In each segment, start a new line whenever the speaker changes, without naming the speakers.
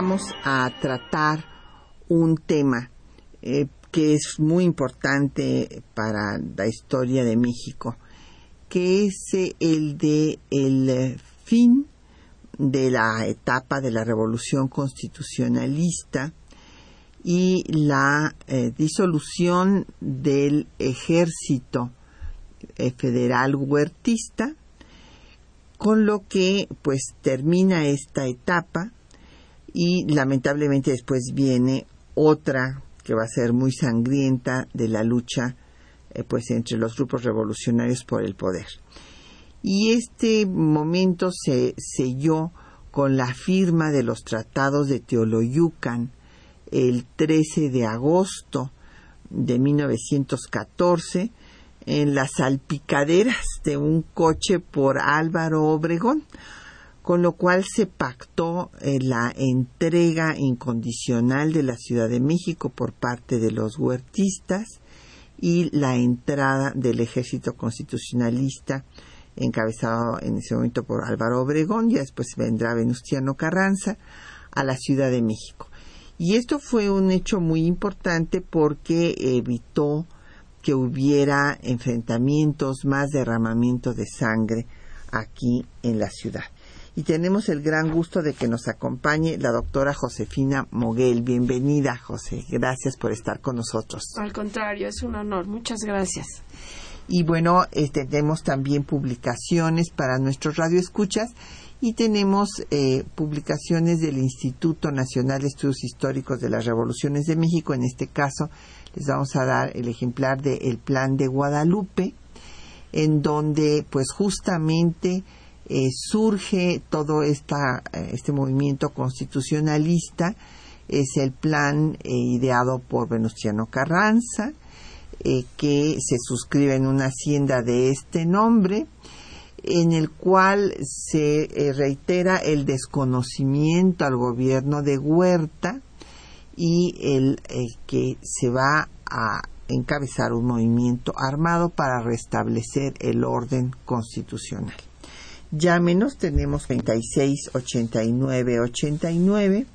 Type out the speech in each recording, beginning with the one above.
Vamos a tratar un tema eh, que es muy importante para la historia de México, que es eh, el de el fin de la etapa de la revolución constitucionalista y la disolución del ejército federal huertista con lo que pues termina esta etapa y lamentablemente después viene otra que va a ser muy sangrienta de la lucha eh, pues entre los grupos revolucionarios por el poder. Y este momento se selló con la firma de los tratados de Teoloyucan el 13 de agosto de 1914 en las salpicaderas de un coche por Álvaro Obregón, con lo cual se pactó eh, la entrega incondicional de la Ciudad de México por parte de los huertistas y la entrada del ejército constitucionalista encabezado en ese momento por Álvaro Obregón, y después vendrá Venustiano Carranza, a la Ciudad de México. Y esto fue un hecho muy importante porque evitó que hubiera enfrentamientos, más derramamiento de sangre aquí en la ciudad. Y tenemos el gran gusto de que nos acompañe la doctora Josefina Moguel. Bienvenida, José. Gracias por estar con nosotros.
Al contrario, es un honor. Muchas gracias.
Y bueno, eh, tenemos también publicaciones para nuestros radioescuchas y tenemos eh, publicaciones del Instituto Nacional de Estudios Históricos de las Revoluciones de México, en este caso les vamos a dar el ejemplar de El Plan de Guadalupe, en donde pues justamente eh, surge todo esta, eh, este movimiento constitucionalista, es el plan eh, ideado por Venustiano Carranza, que se suscribe en una hacienda de este nombre, en el cual se reitera el desconocimiento al gobierno de Huerta y el, que se va a encabezar un movimiento armado para restablecer el orden constitucional. Llámenos, tenemos 36 89 89,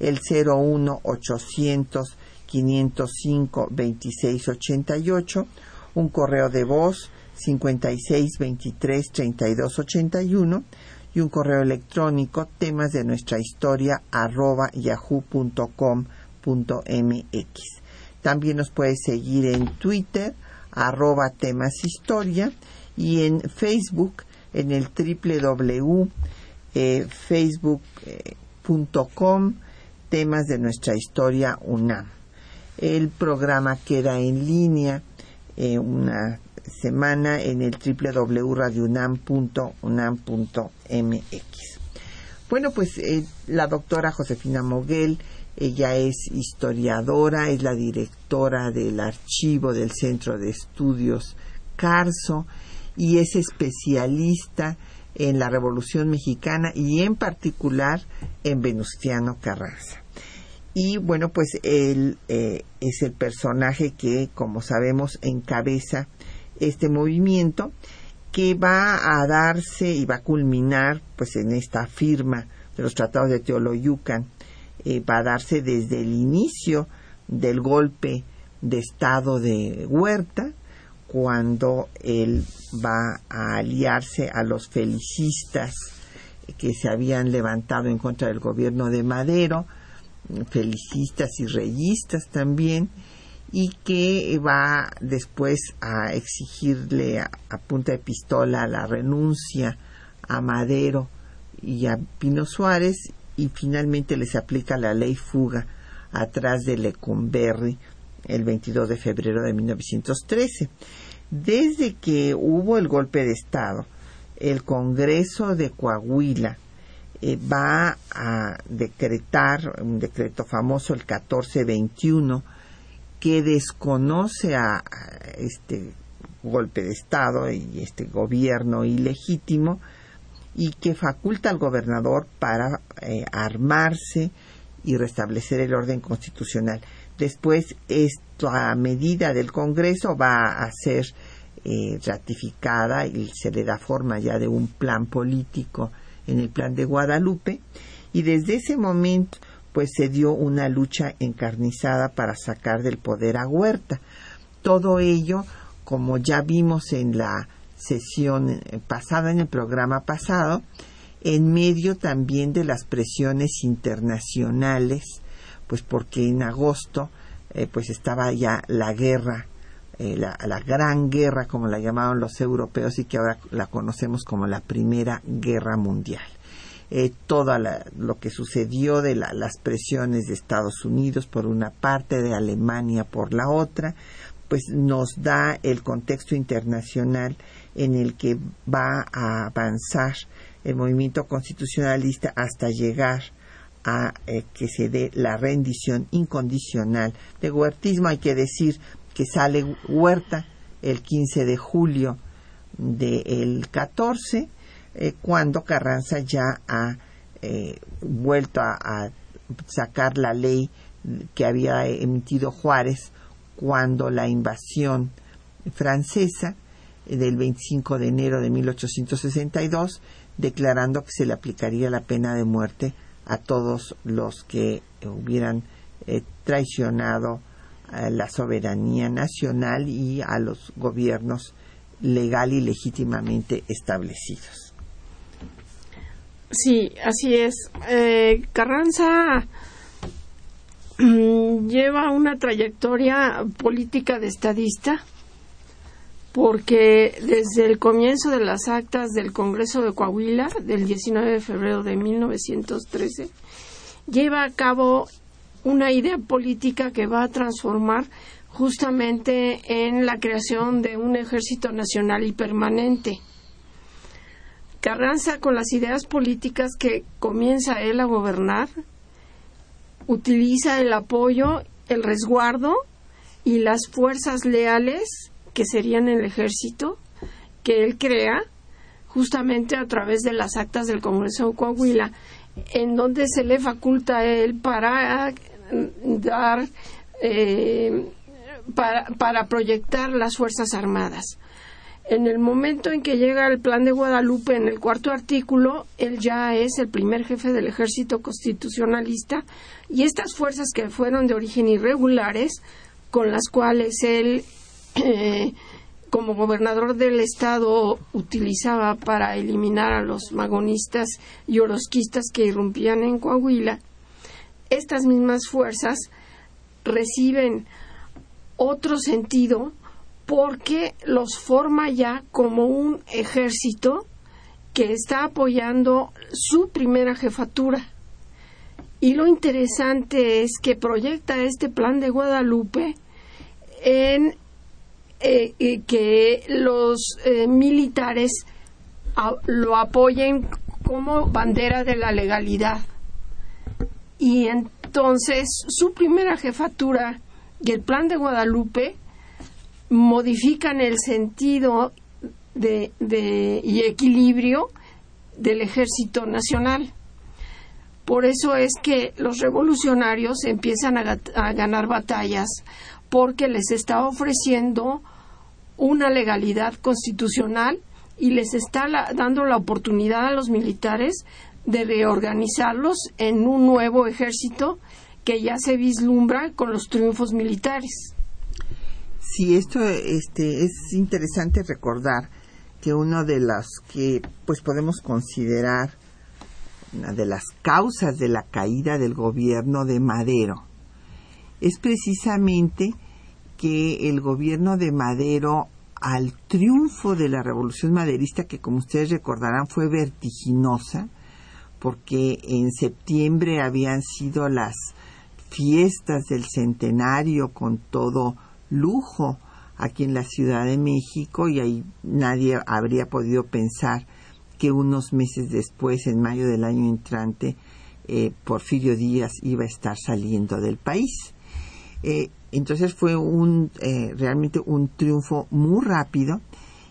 el 01 800 505 26 88, un correo de voz 56 23 32 81 y un correo electrónico temas de nuestra historia arroba yahoo.com mx. También nos puede seguir en Twitter, arroba temas historia, y en Facebook, en el www.facebook.com, temas de nuestra historia UNAM. El programa queda en línea eh, una semana en el www.radiounam.unam.mx. Bueno, pues eh, la doctora Josefina Moguel ella es historiadora, es la directora del archivo del Centro de Estudios Carso y es especialista en la Revolución Mexicana y en particular en Venustiano Carranza. Y bueno, pues él eh, es el personaje que, como sabemos, encabeza este movimiento que va a darse y va a culminar pues en esta firma de los tratados de Teoloyucan eh, va a darse desde el inicio del golpe de Estado de Huerta, cuando él va a aliarse a los felicistas que se habían levantado en contra del gobierno de Madero, felicistas y reyistas también, y que va después a exigirle a, punta de pistola la renuncia a Madero y a Pino Suárez y finalmente les aplica la ley fuga atrás de Lecumberri el 22 de febrero de 1913. Desde que hubo el golpe de Estado, el Congreso de Coahuila eh, va a decretar un decreto famoso, el 1421, que desconoce a, este golpe de Estado y este gobierno ilegítimo y que faculta al gobernador para eh, armarse y restablecer el orden constitucional. Después, esta medida del Congreso va a ser eh, ratificada y se le da forma ya de un plan político en el plan de Guadalupe y desde ese momento pues se dio una lucha encarnizada para sacar del poder a Huerta. Todo ello, como ya vimos en la sesión eh, pasada, en el programa pasado, en medio también de las presiones internacionales, pues porque en agosto eh, pues estaba ya la guerra, eh, la, la, gran guerra como la llamaban los europeos y que ahora la conocemos como la Primera Guerra Mundial. Eh, todo lo que sucedió de las presiones de Estados Unidos por una parte, de Alemania por la otra, pues nos da el contexto internacional en el que va a avanzar el movimiento constitucionalista hasta llegar a eh, que se dé la rendición incondicional de huertismo. Hay que decir que sale Huerta el 15 de julio del 14, eh, cuando Carranza ya ha eh, vuelto a, sacar la ley que había emitido Juárez cuando la invasión francesa del 25 de enero de 1862 declarando que se le aplicaría la pena de muerte a todos los que hubieran eh, traicionado la soberanía nacional y a los gobiernos legal y legítimamente establecidos.
Sí, así es. Eh, Carranza mm, lleva una trayectoria política de estadista porque desde el comienzo de las actas del Congreso de Coahuila del 19 de febrero de 1913 lleva a cabo una idea política que va a transformar justamente en la creación de un ejército nacional y permanente. Carranza, con las ideas políticas que comienza él a gobernar, utiliza el apoyo, el resguardo y las fuerzas leales que serían el ejército, que él crea justamente a través de las actas del Congreso de Coahuila, en donde se le faculta a él para dar, eh, para, para proyectar las Fuerzas Armadas. En el momento en que llega el plan de Guadalupe, en el cuarto artículo, él ya es el primer jefe del ejército constitucionalista y estas fuerzas que fueron de origen irregulares, con las cuales él como gobernador del estado utilizaba para eliminar a los magonistas y orosquistas que irrumpían en Coahuila, estas mismas fuerzas reciben otro sentido porque los forma ya como un ejército que está apoyando su primera jefatura. Y lo interesante es que proyecta este plan de Guadalupe en eh, que los eh, militares lo apoyen como bandera de la legalidad. Y entonces su primera jefatura y el plan de Guadalupe modifican el sentido de, y equilibrio del ejército nacional. Por eso es que los revolucionarios empiezan a ganar batallas porque les está ofreciendo una legalidad constitucional y les está dando la oportunidad a los militares de reorganizarlos en un nuevo ejército que ya se vislumbra con los triunfos militares.
Sí, esto este, es interesante recordar que una de las que pues podemos considerar una de las causas de la caída del gobierno de Madero es precisamente que el gobierno de Madero al triunfo de la revolución maderista, que como ustedes recordarán fue vertiginosa, porque en septiembre habían sido las fiestas del centenario con todo lujo aquí en la Ciudad de México y ahí nadie habría podido pensar que unos meses después, en mayo del año entrante, eh, Porfirio Díaz iba a estar saliendo del país. Eh, entonces fue un, eh, realmente un triunfo muy rápido.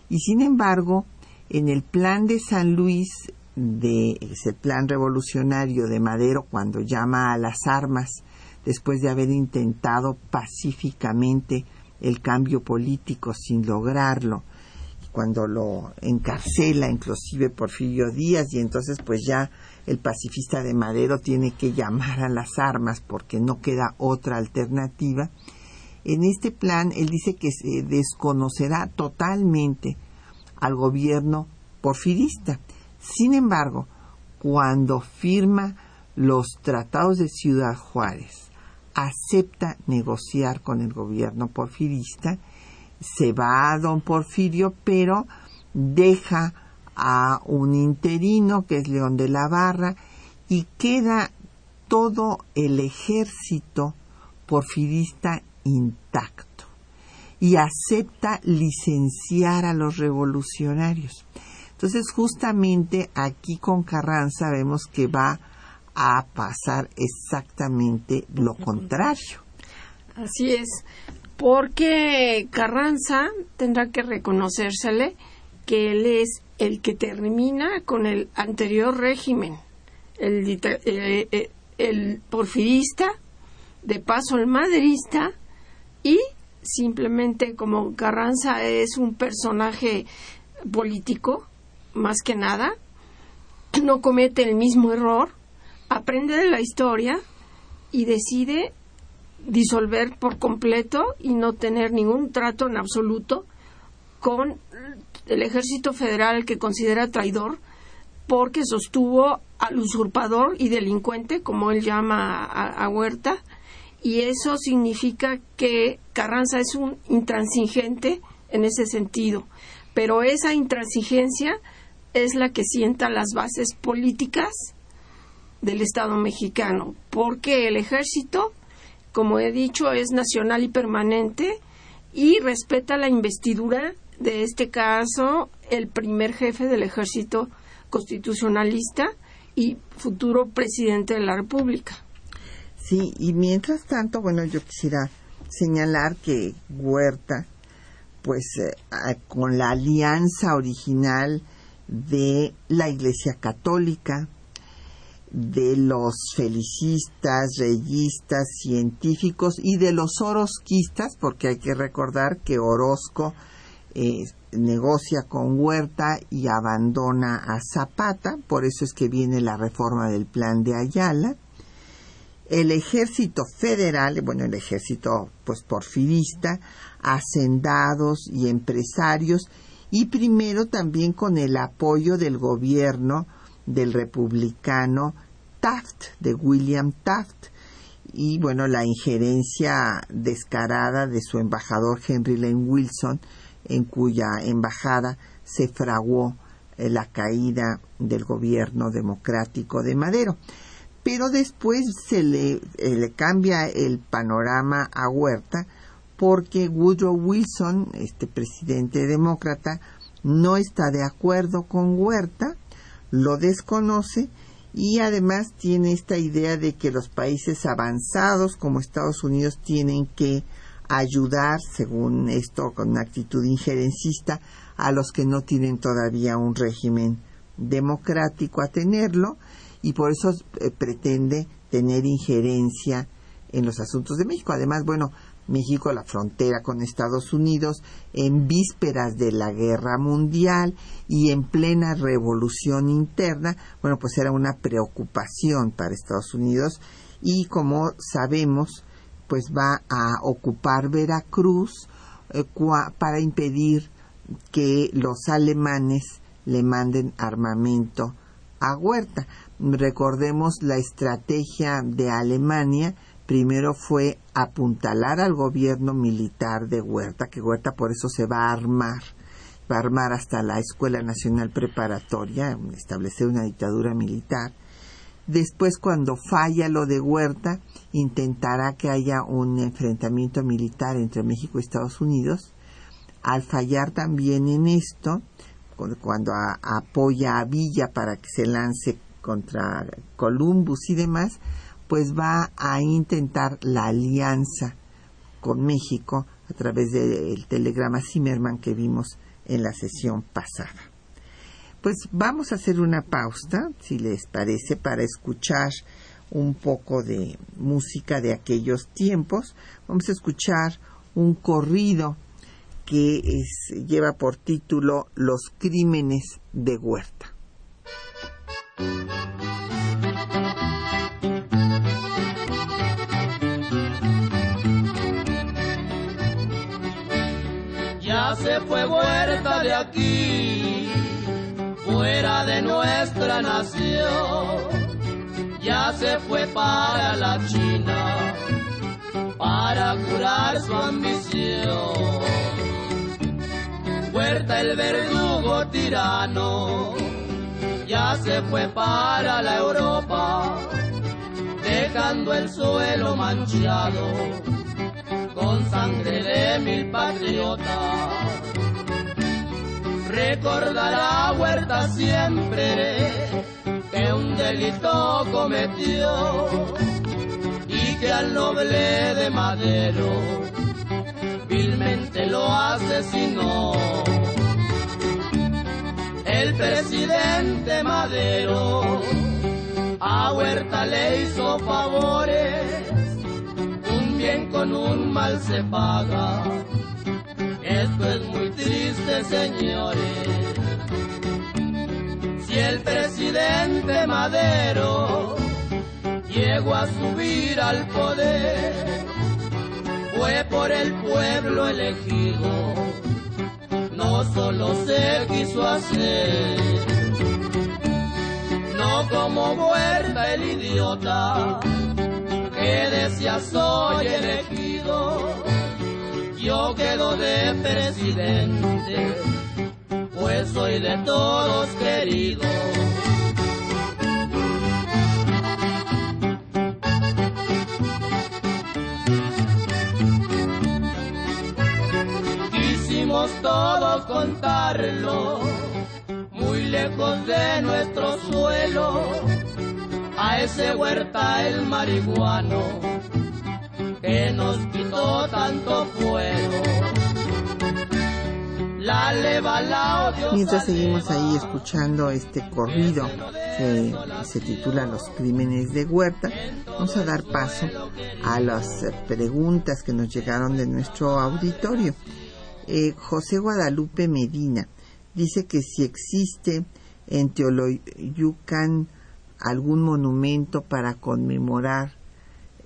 Y sin embargo en el plan de San Luis de ese plan revolucionario de Madero cuando llama a las armas después de haber intentado pacíficamente el cambio político sin lograrlo cuando lo encarcela inclusive Porfirio Díaz y entonces pues ya el pacifista de Madero tiene que llamar a las armas porque no queda otra alternativa. En este plan él dice que se desconocerá totalmente al gobierno porfirista. Sin embargo, cuando firma los tratados de Ciudad Juárez, acepta negociar con el gobierno porfirista se va a don Porfirio, pero deja a un interino que es León de la Barra y queda todo el ejército porfirista intacto y acepta licenciar a los revolucionarios. Entonces justamente aquí con Carranza vemos que va a pasar exactamente lo contrario.
Así es porque Carranza tendrá que reconocérsele que él es el que termina con el anterior régimen, el, eh, eh, el porfirista, de paso el maderista, y simplemente como Carranza es un personaje político, más que nada, no comete el mismo error, aprende de la historia y decide disolver por completo y no tener ningún trato en absoluto con el ejército federal que considera traidor porque sostuvo al usurpador y delincuente, como él llama a, Huerta, y eso significa que Carranza es un intransigente en ese sentido. Pero esa intransigencia es la que sienta las bases políticas del Estado mexicano, porque el ejército como he dicho, es nacional y permanente y respeta la investidura de este caso el primer jefe del ejército constitucionalista y futuro presidente de la República.
Sí, y mientras tanto, bueno, yo quisiera señalar que Huerta, pues eh, con la alianza original de la Iglesia Católica, de los felicistas, reyistas, científicos y de los orozquistas, porque hay que recordar que Orozco eh, negocia con Huerta y abandona a Zapata, por eso es que viene la reforma del plan de Ayala. El ejército federal, bueno, el ejército pues porfirista, hacendados y empresarios, y primero también con el apoyo del gobierno del republicano Taft, de William Taft, y bueno, la injerencia descarada de su embajador Henry Lane Wilson, en cuya embajada se fraguó eh, la caída del gobierno democrático de Madero. Pero después se eh, le cambia el panorama a Huerta porque Woodrow Wilson, este presidente demócrata, no está de acuerdo con Huerta lo desconoce y además tiene esta idea de que los países avanzados como Estados Unidos tienen que ayudar, según esto, con una actitud injerencista, a los que no tienen todavía un régimen democrático a tenerlo y por eso eh, pretende tener injerencia en los asuntos de México. Además, bueno, México la frontera con Estados Unidos en vísperas de la guerra mundial y en plena revolución interna, bueno, pues era una preocupación para Estados Unidos y como sabemos, pues va a ocupar Veracruz eh, para impedir que los alemanes le manden armamento a Huerta. Recordemos la estrategia de Alemania. Primero fue apuntalar al gobierno militar de Huerta, que Huerta por eso se va a armar, va a armar hasta la Escuela Nacional Preparatoria, establecer una dictadura militar, Después, cuando falla lo de Huerta, intentará que haya un enfrentamiento militar entre México y Estados Unidos. Al fallar también en esto, cuando apoya a Villa para que se lance contra Columbus y demás, pues va a intentar la alianza con México a través del telegrama Zimmerman que vimos en la sesión pasada. Pues vamos a hacer una pausa, si les parece, para escuchar un poco de música de aquellos tiempos. Vamos a escuchar un corrido que lleva por título Los crímenes de Huerta.
Ya se fue Huerta de aquí fuera de nuestra nación. Ya se fue para la China para curar su ambición. Huerta el verdugo tirano ya se fue para la Europa, dejando el suelo manchado con sangre de mil patriotas recordará Huerta siempre que un delito cometió y que al noble de Madero vilmente lo asesinó. El presidente Madero a Huerta le hizo favores, un bien con un mal se paga esto es muy triste, señores. Si el presidente Madero llegó a subir al poder, fue por el pueblo elegido, no solo se quiso hacer. No como muerta el idiota que decía soy elegido yo quedo de presidente, pues soy de todos querido. Quisimos todos contarlo, muy lejos de nuestro suelo, a ese huerta el marihuano que nos quitó tanto fuego. La leva,
Mientras seguimos ahí escuchando este corrido que se titula Los crímenes de Huerta, vamos a dar paso a las preguntas que nos llegaron de nuestro auditorio. Eh, José Guadalupe Medina dice que si existe en Teoloyucan algún monumento para conmemorar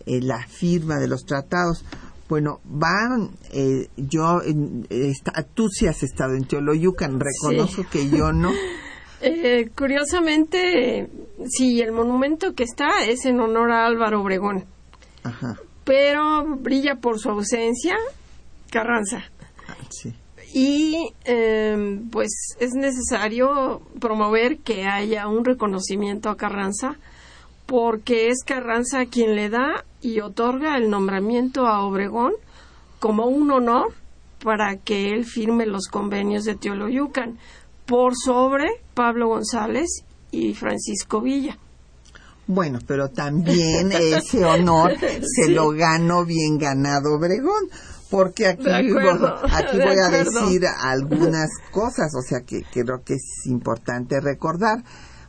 eh, la firma de los tratados. Bueno, van, eh, yo, tú sí has estado en Teoloyucan, reconozco que yo no.
Eh, curiosamente, sí, el monumento que está es en honor a Álvaro Obregón. Ajá. Pero brilla por su ausencia Carranza. Ah, sí. Y em, pues es necesario promover que haya un reconocimiento a Carranza porque es Carranza quien le da y otorga el nombramiento a Obregón como un honor para que él firme los convenios de Teoloyucan por sobre Pablo González y Francisco Villa.
Bueno, pero también ese honor se lo ganó bien ganado Obregón, porque aquí, aquí voy a decir algunas cosas, o sea que creo que es importante recordar.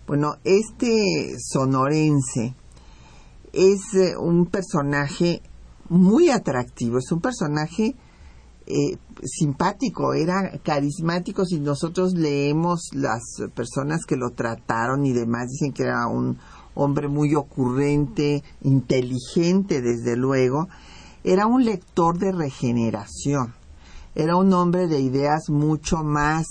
Bueno, este sonorense es eh, un personaje muy atractivo, es un personaje eh, simpático, era carismático. Si nosotros leemos las personas que lo trataron y demás, dicen que era un hombre muy ocurrente, inteligente, desde luego. Era un lector de regeneración, era un hombre de ideas mucho más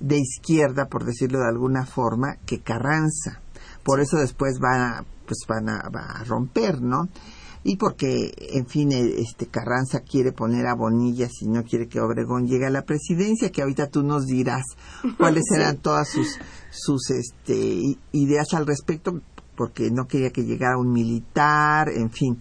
de izquierda, por decirlo de alguna forma, que Carranza. Por eso después van a, pues van a, romper, ¿no? Y porque, en fin, e, este Carranza quiere poner a Bonilla si no quiere que Obregón llegue a la presidencia, que ahorita tú nos dirás cuáles eran todas sus, sus este, ideas al respecto. porque no quería que llegara un militar, en fin.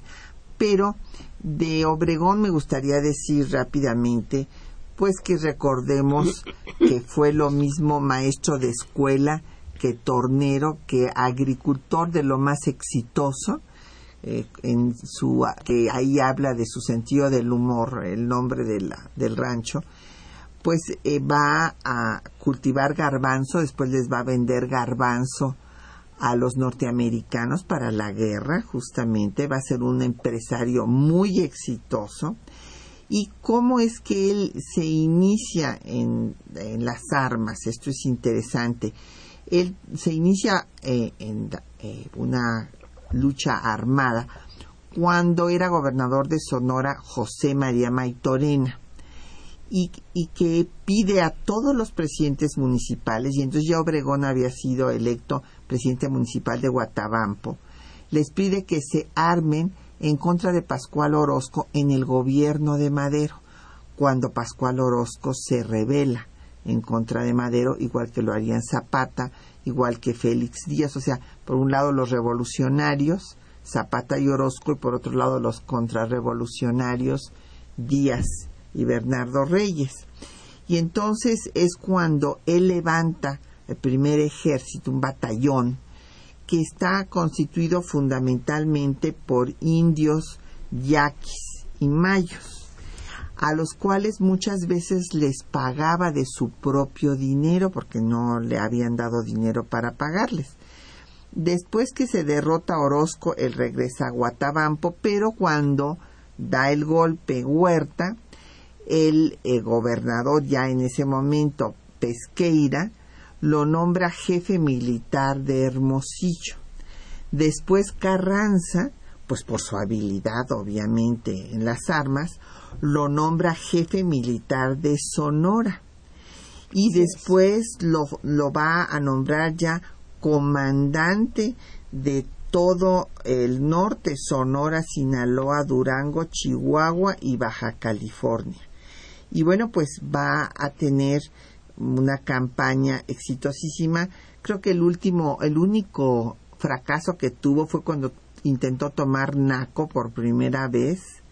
Pero de Obregón me gustaría decir rápidamente, pues que recordemos que fue lo mismo maestro de escuela que tornero, que agricultor de lo más exitoso, eh, en su, que ahí habla de su sentido del humor, el nombre de la, del rancho, pues eh, va a cultivar garbanzo, después les va a vender garbanzo a los norteamericanos para la guerra, justamente, va a ser un empresario muy exitoso. ¿Y cómo es que él se inicia en, las armas? Esto es interesante. Él se inicia eh, en eh, una lucha armada cuando era gobernador de Sonora José María Maitorena y, y, que pide a todos los presidentes municipales, y entonces ya Obregón había sido electo presidente municipal de Guatabampo, les pide que se armen en contra de Pascual Orozco en el gobierno de Madero, cuando Pascual Orozco se revela en contra de Madero, igual que lo harían Zapata, igual que Félix Díaz, o sea, por un lado los revolucionarios, Zapata y Orozco, y por otro lado los contrarrevolucionarios, Díaz y Bernardo Reyes. Y entonces es cuando él levanta el primer ejército, un batallón, que está constituido fundamentalmente por indios, yaquis y mayos, a los cuales muchas veces les pagaba de su propio dinero porque no le habían dado dinero para pagarles. Después que se derrota Orozco, él regresa a Guatabampo, pero cuando da el golpe Huerta, el, el gobernador ya en ese momento, Pesqueira, lo nombra jefe militar de Hermosillo. Después Carranza, pues por su habilidad obviamente en las armas, lo nombra jefe militar de Sonora. Y después lo, lo va a nombrar ya comandante de todo el norte, Sonora, Sinaloa, Durango, Chihuahua y Baja California. Y bueno, pues va a tener una campaña exitosísima. Creo que el último, el único fracaso que tuvo fue cuando intentó tomar Naco por primera vez,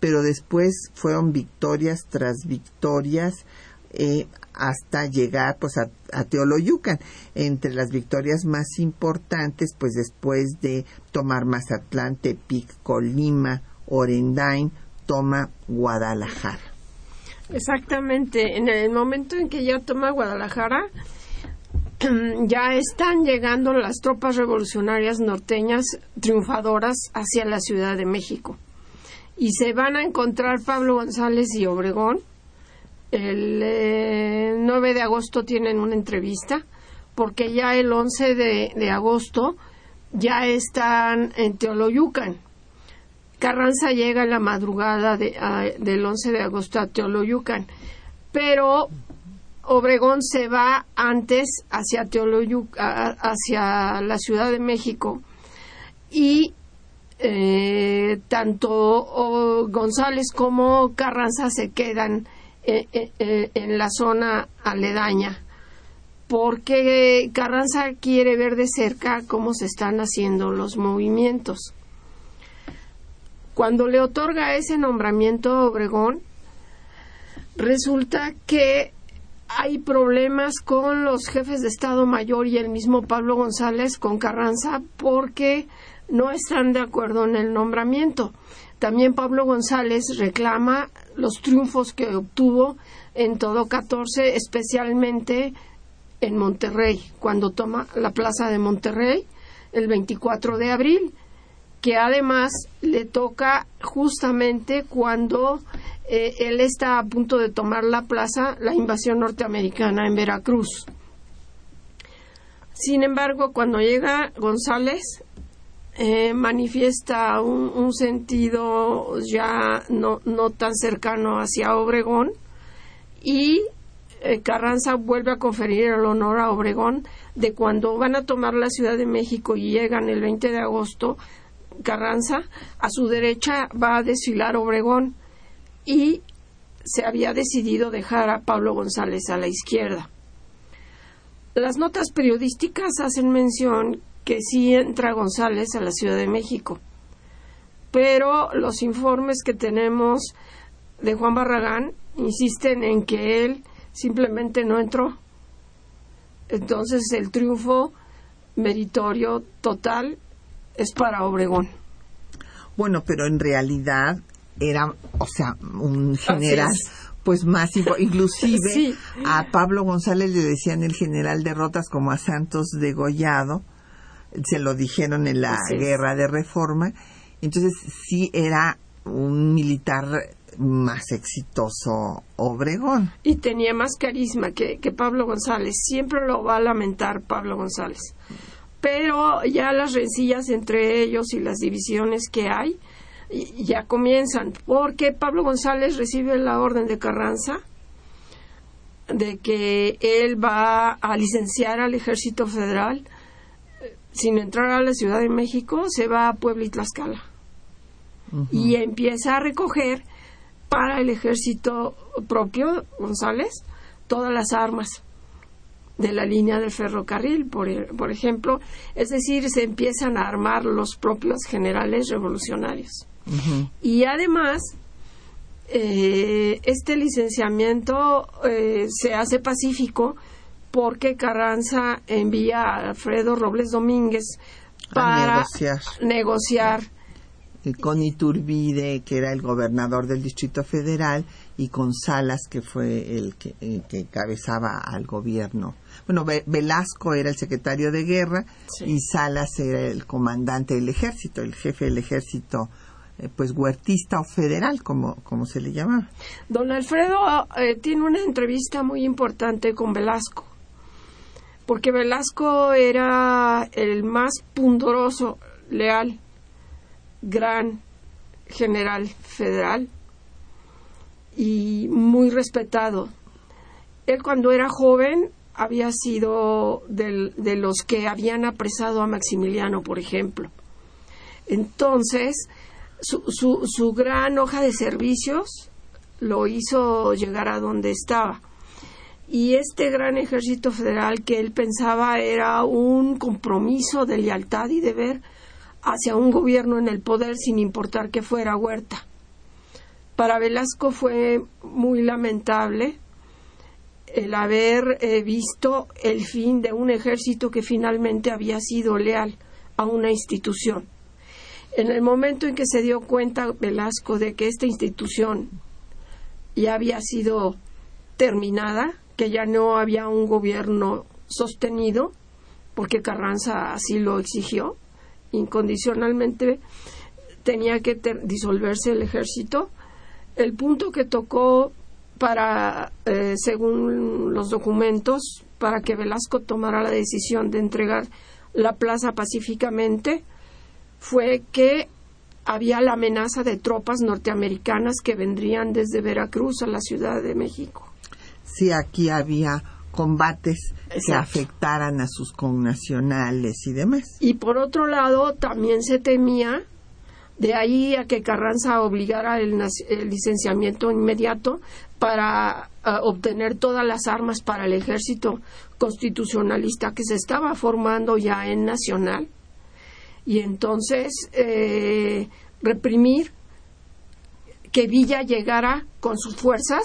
pero después fueron victorias tras victorias eh, hasta llegar pues a, Teoloyucan. Entre las victorias más importantes, pues después de tomar Mazatlán, Tepic, Colima, Orendain, toma Guadalajara.
Exactamente, en el momento en que ya toma Guadalajara, ya están llegando las tropas revolucionarias norteñas triunfadoras hacia la Ciudad de México. Y se van a encontrar Pablo González y Obregón. El 9 eh, de agosto tienen una entrevista, porque ya el 11 de, de agosto ya están en Teoloyucan Carranza llega en la madrugada del 11 de agosto a Teoloyucan, pero Obregón se va antes hacia Teoloyucan, hacia la Ciudad de México y eh, tanto González como Carranza se quedan eh, eh, en la zona aledaña porque Carranza quiere ver de cerca cómo se están haciendo los movimientos. Cuando le otorga ese nombramiento a Obregón, resulta que hay problemas con los jefes de Estado Mayor y el mismo Pablo González con Carranza porque no están de acuerdo en el nombramiento. También Pablo González reclama los triunfos que obtuvo en todo 14, especialmente en Monterrey, cuando toma la plaza de Monterrey el 24 de abril que además le toca justamente cuando eh, él está a punto de tomar la plaza, la invasión norteamericana en Veracruz. Sin embargo, cuando llega González, eh, manifiesta un, sentido ya no, no, tan cercano hacia Obregón y eh, Carranza vuelve a conferir el honor a Obregón de cuando van a tomar la Ciudad de México y llegan el 20 de agosto, Carranza, a su derecha va a desfilar Obregón y se había decidido dejar a Pablo González a la izquierda. Las notas periodísticas hacen mención que sí entra González a la Ciudad de México. Pero los informes que tenemos de Juan Barragán insisten en que él simplemente no entró. Entonces el triunfo meritorio total es para Obregón.
Bueno, pero en realidad era, o sea, un general pues más inclusive a Pablo González le decían el general de rotas como a Santos degollado se lo dijeron en la guerra de reforma entonces sí era un militar más exitoso Obregón.
Y tenía más carisma que, que, Pablo González. Siempre lo va a lamentar Pablo González. Pero ya las rencillas entre ellos y las divisiones que hay ya comienzan. Porque Pablo González recibe la orden de Carranza de que él va a licenciar al ejército federal sin entrar a la Ciudad de México, se va a Puebla y Tlaxcala. Y empieza a recoger para el ejército propio, González, todas las armas de la línea del ferrocarril, por, por ejemplo. Es decir, se empiezan a armar los propios generales revolucionarios. Y además, eh, este licenciamiento eh, se hace pacífico porque Carranza envía a Alfredo Robles Domínguez para negociar
con Iturbide, que era el gobernador del Distrito Federal, y con Salas, que fue el que, encabezaba al gobierno. Bueno, Velasco era el secretario de guerra y Salas era el comandante del ejército, el jefe del ejército, eh, pues huertista o federal, como, como se le llamaba.
Don Alfredo eh, tiene una entrevista muy importante con Velasco, porque Velasco era el más pundoroso, leal gran general federal y muy respetado. Él cuando era joven había sido de los que habían apresado a Maximiliano, por ejemplo. Entonces, su, su, su gran hoja de servicios lo hizo llegar a donde estaba. Y este gran ejército federal que él pensaba era un compromiso de lealtad y deber hacia un gobierno en el poder sin importar que fuera Huerta. Para Velasco fue muy lamentable el haber eh, visto el fin de un ejército que finalmente había sido leal a una institución. En el momento en que se dio cuenta Velasco de que esta institución ya había sido terminada, que ya no había un gobierno sostenido, porque Carranza así lo exigió, incondicionalmente tenía que disolverse el ejército. El punto que tocó para, eh, según los documentos, para que Velasco tomara la decisión de entregar la plaza pacíficamente, fue que había la amenaza de tropas norteamericanas que vendrían desde Veracruz a la Ciudad de México.
Sí, aquí había combates que afectaran a sus connacionales y demás.
Y por otro lado, también se temía, de ahí a que Carranza obligara el, licenciamiento inmediato para ah, obtener todas las armas para el ejército constitucionalista que se estaba formando ya en Nacional. Y entonces eh, reprimir que Villa llegara con sus fuerzas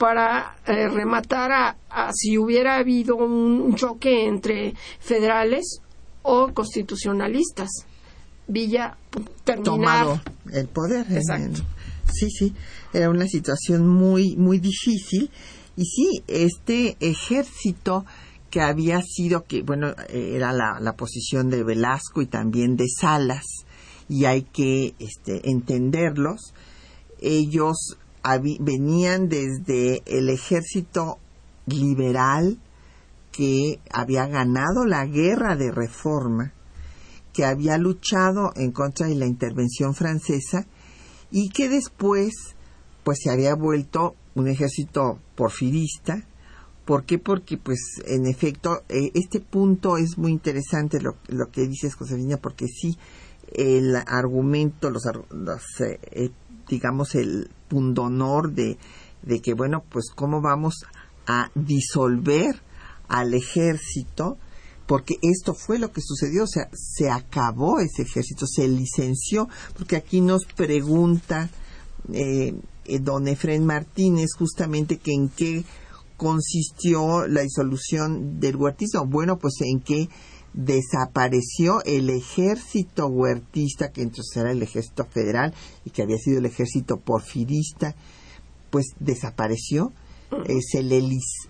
para eh, rematar a, si hubiera habido un, choque entre federales o constitucionalistas. Villa terminar
tomado el poder.
Exacto.
sí, sí, era una situación muy muy difícil y sí, este ejército que había sido que bueno era la, la posición de Velasco y también de Salas y hay que este, entenderlos ellos venían desde el ejército liberal que había ganado la guerra de reforma, que había luchado en contra de la intervención francesa y que después pues se había vuelto un ejército porfirista. ¿Por qué? Porque pues en efecto eh, este punto es muy interesante lo, que dices Josefina porque sí el argumento, los, eh, eh, digamos el pundonor de, de que, bueno, pues cómo vamos a disolver al ejército, porque esto fue lo que sucedió, o sea, se acabó ese ejército, se licenció, porque aquí nos pregunta eh, eh, don Efren Martínez justamente que en qué consistió la disolución del huertismo. Bueno, pues en que desapareció el ejército huertista, que entonces era el ejército federal y que había sido el ejército porfirista, pues desapareció. Eh, se, le,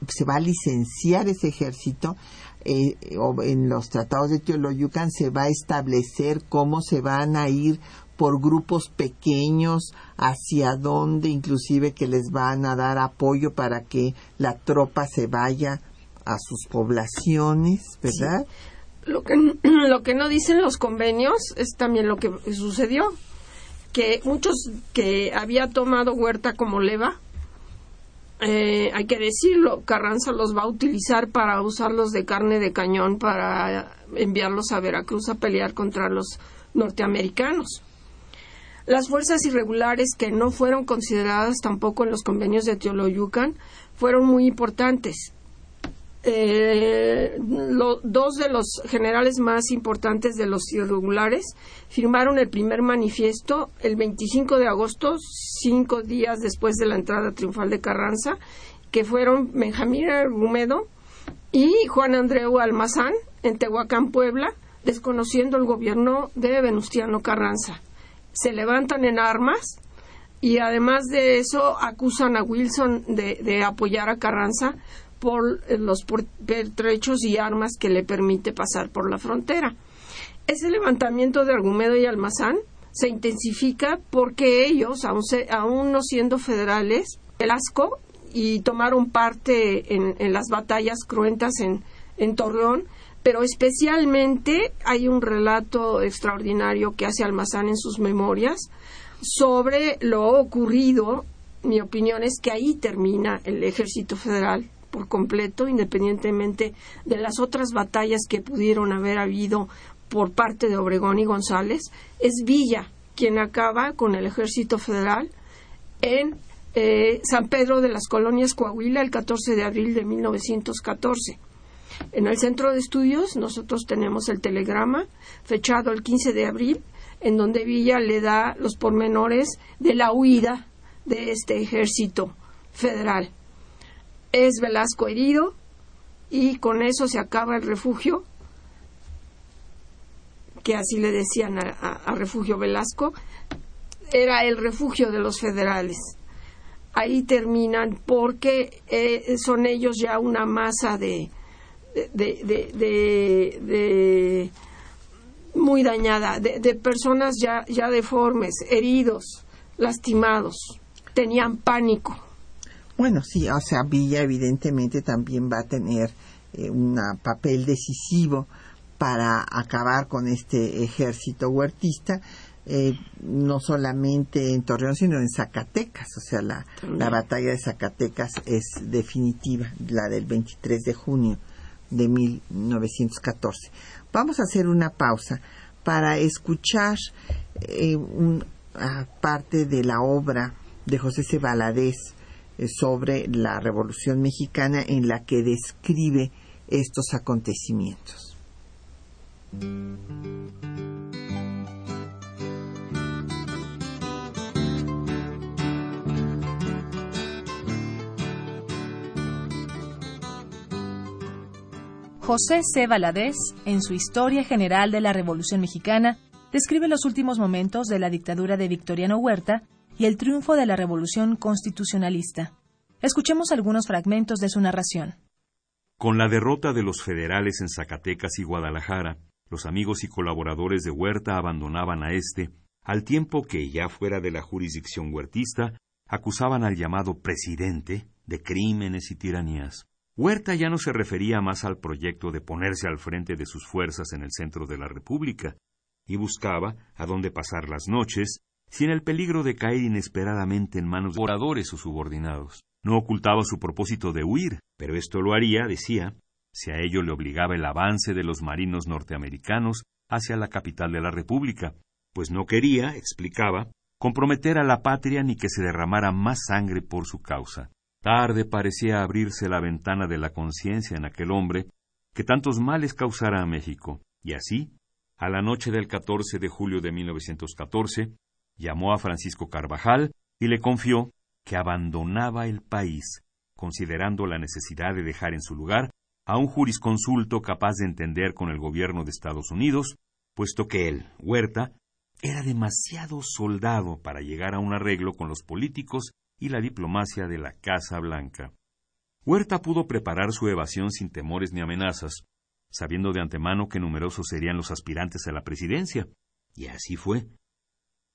se va a licenciar ese ejército eh, en los tratados de Teoloyucan se va a establecer cómo se van a ir por grupos pequeños, hacia dónde inclusive que les van a dar apoyo para que la tropa se vaya a sus poblaciones, ¿verdad?
Lo, que, lo que no dicen los convenios es también lo que sucedió, que muchos que había tomado Huerta como leva, eh, hay que decirlo, Carranza los va a utilizar para usarlos de carne de cañón para enviarlos a Veracruz a pelear contra los norteamericanos. Las fuerzas irregulares que no fueron consideradas tampoco en los convenios de Teoloyucan fueron muy importantes. Eh, dos de los generales más importantes de los irregulares firmaron el primer manifiesto el 25 de agosto, cinco días después de la entrada triunfal de Carranza, que fueron Benjamín Argumedo y Juan Andreu Almazán en Tehuacán, Puebla, desconociendo el gobierno de Venustiano Carranza. Se levantan en armas y además de eso acusan a Wilson de, apoyar a Carranza por eh, los pertrechos y armas que le permite pasar por la frontera. Ese levantamiento de Argumedo y Almazán se intensifica porque ellos, aún, no siendo federales, Velasco y tomaron parte en, las batallas cruentas en, en Torreón, pero especialmente hay un relato extraordinario que hace Almazán en sus memorias sobre lo ocurrido. Mi opinión es que ahí termina el ejército federal por completo, independientemente de las otras batallas que pudieron haber habido por parte de Obregón y González. Es Villa quien acaba con el ejército federal en eh, San Pedro de las Colonias Coahuila el 14 de abril de 1914 en el centro de estudios nosotros tenemos el telegrama fechado el 15 de abril, en donde Villa le da los pormenores de la huida de este ejército federal. Es Velasco herido y con eso se acaba el refugio, que así le decían a, refugio Velasco, era el refugio de los federales. Ahí terminan porque eh, son ellos ya una masa de, de, de, muy dañada, de, personas ya, ya deformes, heridos, lastimados, tenían pánico.
Bueno, sí, o sea, Villa evidentemente también va a tener eh, un papel decisivo para acabar con este ejército huertista, eh, no solamente en Torreón, sino en Zacatecas. O sea, la, la batalla de Zacatecas es definitiva, la del 23 de junio de 1914. Vamos a hacer una pausa para escuchar eh, una parte de la obra de José C. Valadez sobre la Revolución Mexicana en la que describe estos acontecimientos.
José C. Valadez, en su Historia General de la Revolución Mexicana, describe los últimos momentos de la dictadura de Victoriano Huerta y el triunfo de la Revolución Constitucionalista. Escuchemos algunos fragmentos de su narración.
Con la derrota de los federales en Zacatecas y Guadalajara, los amigos y colaboradores de Huerta abandonaban a este, al tiempo que, ya fuera de la jurisdicción huertista, acusaban al llamado presidente de crímenes y tiranías. Huerta ya no se refería más al proyecto de ponerse al frente de sus fuerzas en el centro de la República, y buscaba a dónde pasar las noches sin el peligro de caer inesperadamente en manos de oradores o subordinados. No ocultaba su propósito de huir, pero esto lo haría, decía, si a ello le obligaba el avance de los marinos norteamericanos hacia la capital de la República, pues no quería, explicaba, comprometer a la patria ni que se derramara más sangre por su causa. Tarde parecía abrirse la ventana de la conciencia en aquel hombre, que tantos males causara a México, y así, a la noche del 14 de julio de 1914, llamó a Francisco Carvajal y le confió que abandonaba el país, considerando la necesidad de dejar en su lugar a un jurisconsulto capaz de entender con el gobierno de Estados Unidos, puesto que él, Huerta, era demasiado soldado para llegar a un arreglo con los políticos y la diplomacia de la Casa Blanca. Huerta pudo preparar su evasión sin temores ni amenazas, sabiendo de antemano que numerosos serían los aspirantes a la presidencia. Y así fue.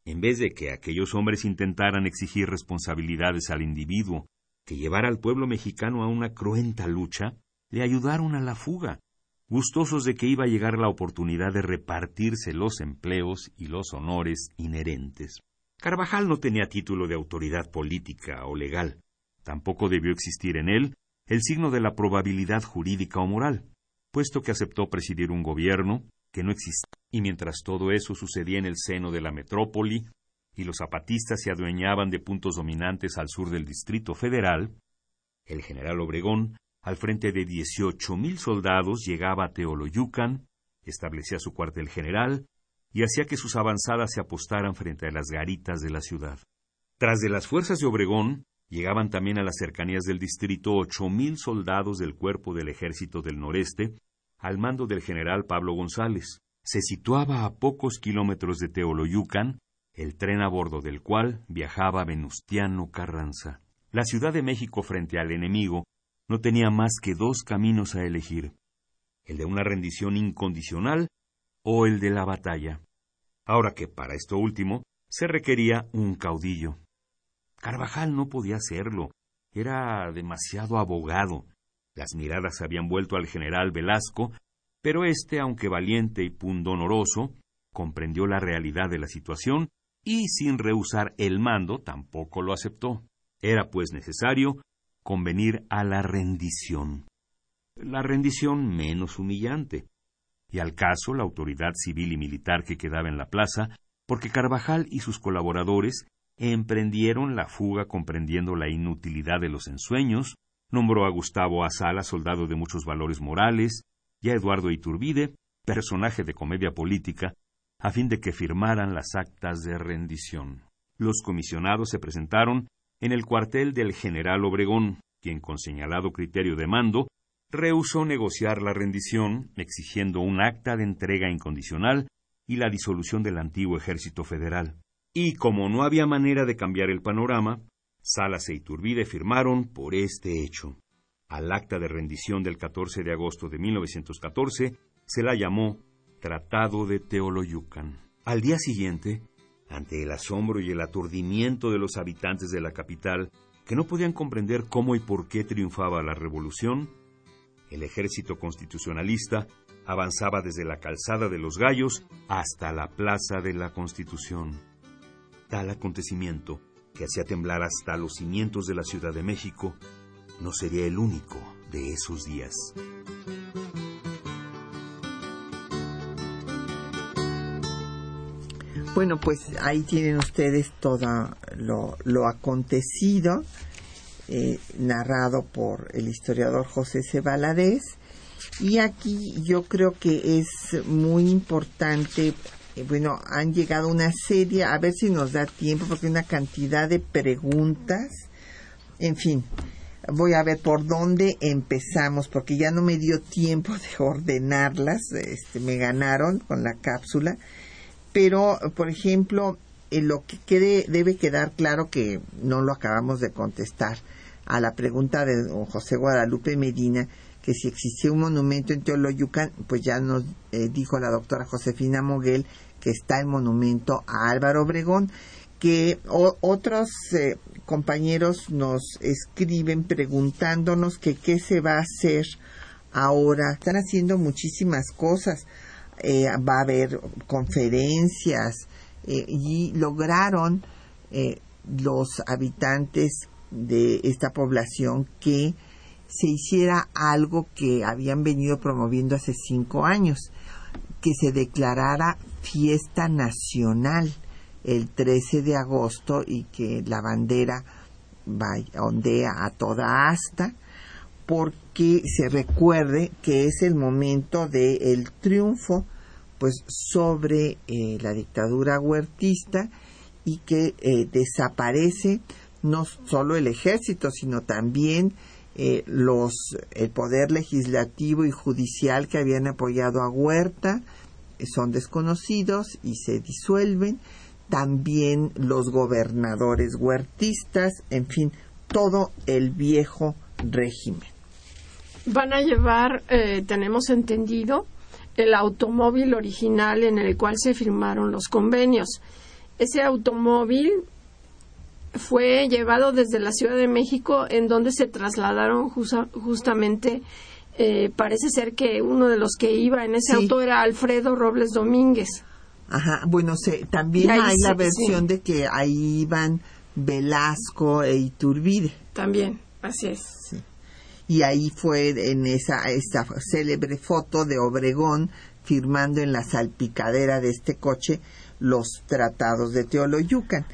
En vez de que aquellos hombres intentaran exigir responsabilidades al individuo, que llevara al pueblo mexicano a una cruenta lucha, le ayudaron a la fuga, gustosos de que iba a llegar la oportunidad de repartirse los empleos y los honores inherentes. Carvajal no tenía título de autoridad política o legal. Tampoco debió existir en él el signo de la probabilidad jurídica o moral, puesto que aceptó presidir un gobierno que no existía. Y mientras todo eso sucedía en el seno de la metrópoli, y los zapatistas se adueñaban de puntos dominantes al sur del Distrito Federal, el general Obregón, al frente de dieciocho mil soldados, llegaba a Teoloyucan, establecía su cuartel general y hacía que sus avanzadas se apostaran frente a las garitas de la ciudad. Tras de las fuerzas de Obregón, llegaban también a las cercanías del distrito ocho mil soldados del cuerpo del ejército del noreste, al mando del general Pablo González. Se situaba a pocos kilómetros de Teoloyucan, el tren a bordo del cual viajaba Venustiano Carranza. La Ciudad de México frente al enemigo no tenía más que dos caminos a elegir, el de una rendición incondicional o el de la batalla. Ahora que para esto último se requería un caudillo. Carvajal no podía hacerlo, era demasiado abogado. Las miradas habían vuelto al general Velasco, pero éste, aunque valiente y pundonoroso, comprendió la realidad de la situación y, sin rehusar el mando, tampoco lo aceptó. Era, pues, necesario convenir a la rendición. La rendición menos humillante y al caso la autoridad civil y militar que quedaba en la plaza, porque Carvajal y sus colaboradores emprendieron la fuga comprendiendo la inutilidad de los ensueños, nombró a Gustavo Azala soldado de muchos valores morales, y a Eduardo Iturbide, personaje de comedia política, a fin de que firmaran las actas de rendición. Los comisionados se presentaron en el cuartel del general Obregón, quien con señalado criterio de mando rehusó negociar la rendición, exigiendo un acta de entrega incondicional y la disolución del antiguo ejército federal. Y como no había manera de cambiar el panorama, Salas e Iturbide firmaron por este hecho. Al acta de rendición del 14 de agosto de 1914 se la llamó Tratado de Teoloyucan. Al día siguiente, ante el asombro y el aturdimiento de los habitantes de la capital, que no podían comprender cómo y por qué triunfaba la revolución, el ejército constitucionalista avanzaba desde la calzada de los gallos hasta la plaza de la Constitución. Tal acontecimiento, que hacía temblar hasta los cimientos de la Ciudad de México, no sería el único de esos días.
Bueno, pues ahí tienen ustedes todo lo, acontecido eh, narrado por el historiador José C. Y aquí yo creo que es muy importante, eh, bueno, han llegado una serie, a ver si nos da tiempo, porque hay una cantidad de preguntas. En fin, voy a ver por dónde empezamos, porque ya no me dio tiempo de ordenarlas, este, me ganaron con la cápsula. Pero, por ejemplo, eh, lo que quede, debe quedar claro que no lo acabamos de contestar a la pregunta de José Guadalupe Medina, que si existía un monumento en Teoloyucan, pues ya nos eh, dijo la doctora Josefina Moguel que está el monumento a Álvaro Obregón, que otros eh, compañeros nos escriben preguntándonos que qué se va a hacer ahora. Están haciendo muchísimas cosas, eh, va a haber conferencias y lograron los habitantes de esta población que se hiciera algo que habían venido promoviendo hace cinco años, que se declarara fiesta nacional el 13 de agosto y que la bandera ondea a toda asta, porque se recuerde que es el momento del triunfo pues sobre eh, la dictadura huertista y que eh, desaparece no solo el ejército sino también eh, los el poder legislativo y judicial que habían apoyado a Huerta son desconocidos y se disuelven también los gobernadores huertistas en fin todo el viejo régimen
van a llevar tenemos entendido el automóvil original en el cual se firmaron los convenios. Ese automóvil fue llevado desde la Ciudad de México en donde se trasladaron justamente eh, parece ser que uno de los que iba en ese auto era Alfredo Robles Domínguez.
Ajá, bueno, también hay la versión de que ahí iban Velasco e Iturbide.
También, así es
y ahí fue en esa esta célebre foto de Obregón firmando en la salpicadera de este coche los tratados de Teoloyucan.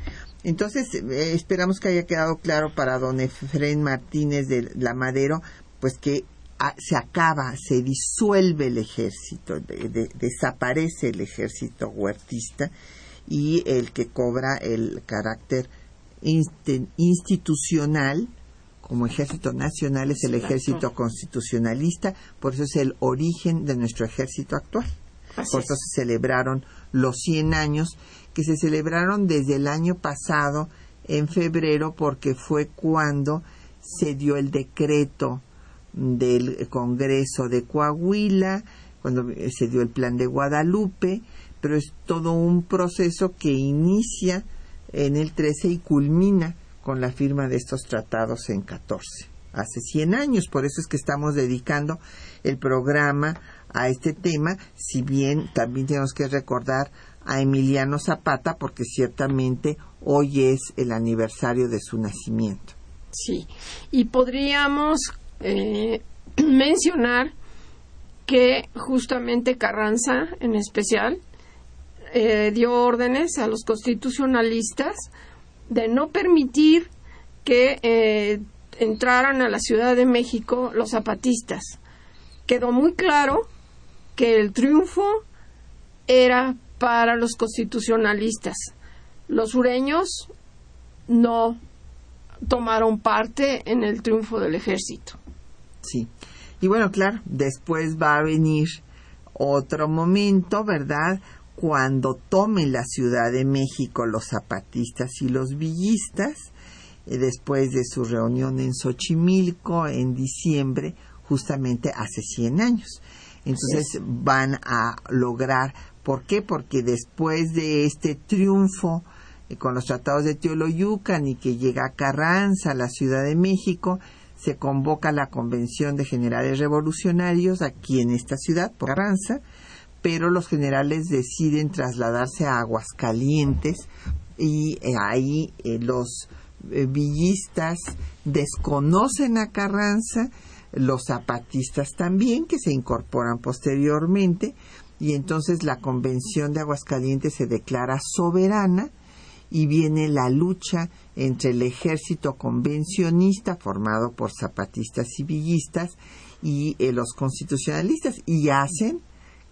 Entonces, eh, esperamos que haya quedado claro para don Efren Martínez de la Madero, pues que se acaba, se disuelve el ejército, desaparece el ejército huertista y el que cobra el carácter institucional como ejército nacional es el ejército constitucionalista, por eso es el origen de nuestro ejército actual. por eso se celebraron los 100 años, que se celebraron desde el año pasado, en febrero, porque fue cuando se dio el decreto del Congreso de Coahuila, cuando se dio el plan de Guadalupe, pero es todo un proceso que inicia en el 13 y culmina con la firma de estos tratados en 14, hace 100 años. Por eso es que estamos dedicando el programa a este tema, si bien también tenemos que recordar a Emiliano Zapata, porque ciertamente hoy es el aniversario de su nacimiento.
Sí, y podríamos eh, mencionar que justamente Carranza, en especial, eh, dio órdenes a los constitucionalistas de no permitir que eh, entraran a la Ciudad de México los zapatistas. Quedó muy claro que el triunfo era para los constitucionalistas. Los sureños no tomaron parte en el triunfo del ejército.
Sí. Y bueno, claro, después va a venir otro momento, ¿verdad? cuando tomen la Ciudad de México los zapatistas y los villistas, eh, después de su reunión en Xochimilco en diciembre, justamente hace 100 años. Entonces van a lograr, ¿por qué? Porque después de este triunfo eh, con los tratados de Teoloyucan y que llega a Carranza, la Ciudad de México, se convoca la Convención de Generales Revolucionarios aquí en esta ciudad, por Carranza, pero los generales deciden trasladarse a Aguascalientes y eh, ahí eh, los eh, villistas desconocen a Carranza, los zapatistas también, que se incorporan posteriormente, y entonces la convención de Aguascalientes se declara soberana y viene la lucha entre el ejército convencionista formado por zapatistas y villistas y los constitucionalistas y hacen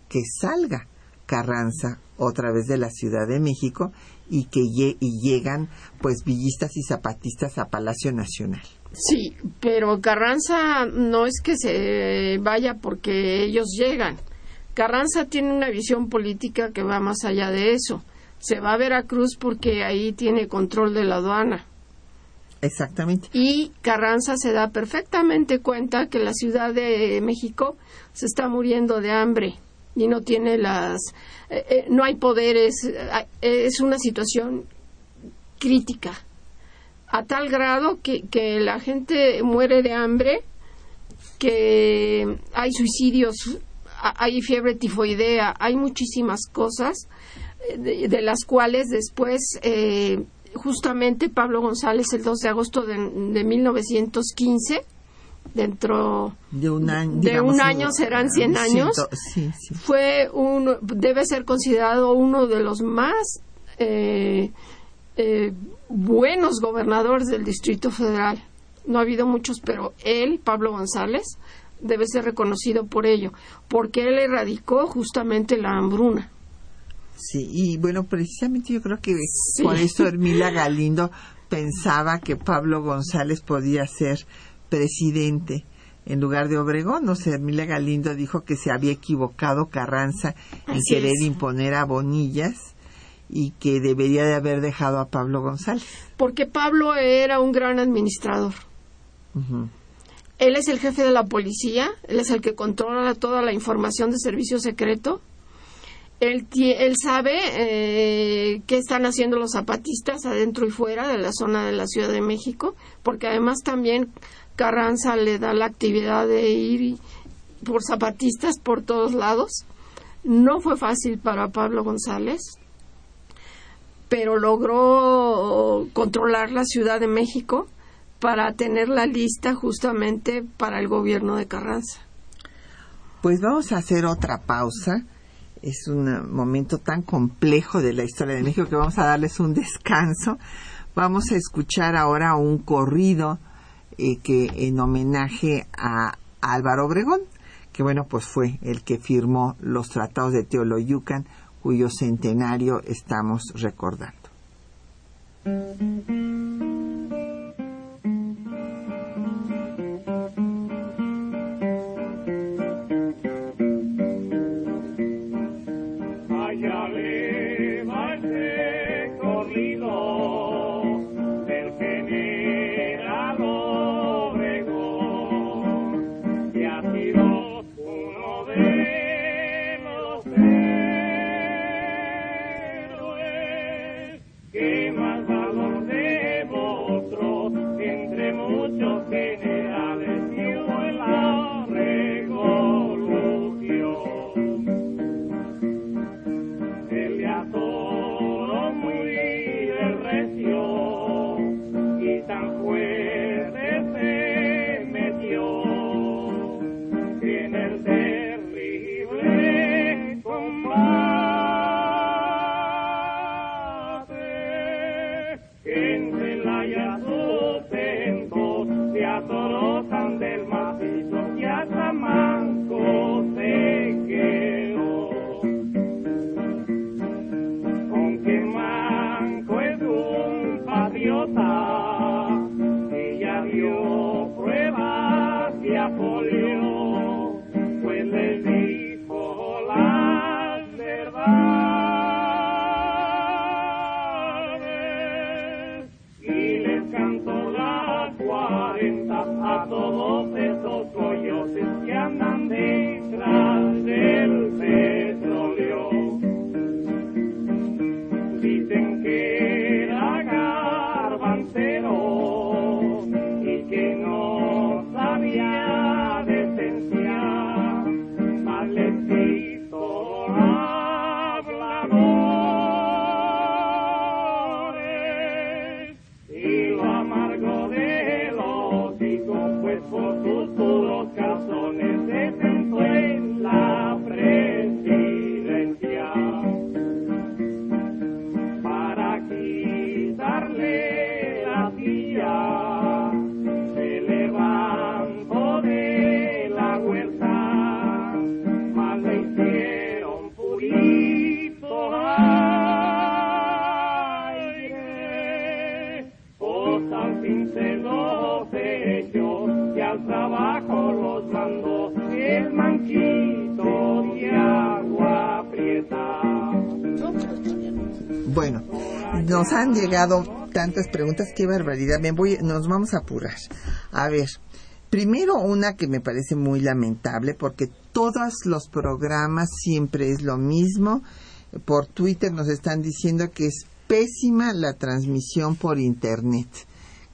que salga Carranza otra vez de la Ciudad de México y que y llegan pues villistas y zapatistas a Palacio Nacional.
Sí, pero Carranza no es que se vaya porque ellos llegan. Carranza tiene una visión política que va más allá de eso. Se va a Veracruz porque ahí tiene control de la aduana.
Exactamente.
Y Carranza se da perfectamente cuenta que la Ciudad de México se está muriendo de hambre y no tiene las eh, eh, no hay poderes eh, es una situación crítica a tal grado que, que la gente muere de hambre que hay suicidios hay fiebre tifoidea hay muchísimas cosas de, las cuales después justamente Pablo González el 2 de agosto de, de 1915 dentro
de un año,
de un año serán 100 años, fue un, debe ser considerado uno de los más eh, eh, buenos gobernadores del Distrito Federal no ha habido muchos, pero él, Pablo González, debe ser reconocido por ello, porque él erradicó justamente la hambruna.
Sí, y bueno, precisamente yo creo que por eso Hermila Galindo pensaba que Pablo González podía ser presidente en lugar de Obregón. No sé, Hermila Galindo dijo que se había equivocado Carranza en querer imponer a Bonillas y que debería de haber dejado a Pablo González.
Porque Pablo era un gran administrador. Él es el jefe de la policía, él es el que controla toda la información de servicio secreto. Él, sabe eh, qué están haciendo los zapatistas adentro y fuera de la zona de la Ciudad de México, porque además también Carranza le da la actividad de ir por zapatistas por todos lados. No fue fácil para Pablo González, pero logró controlar la Ciudad de México para tener la lista justamente para el gobierno de Carranza.
Pues vamos a hacer otra pausa. Es un momento tan complejo de la historia de México que vamos a darles un descanso. Vamos a escuchar ahora un corrido eh, que en homenaje a Álvaro Obregón, que bueno, pues fue el que firmó los tratados de Teoloyucan, cuyo centenario estamos recordando. Han llegado tantas preguntas, qué barbaridad. Me voy, nos vamos a apurar. A ver, primero una que me parece muy lamentable porque todos los programas siempre es lo mismo. Por Twitter nos están diciendo que es pésima la transmisión por Internet.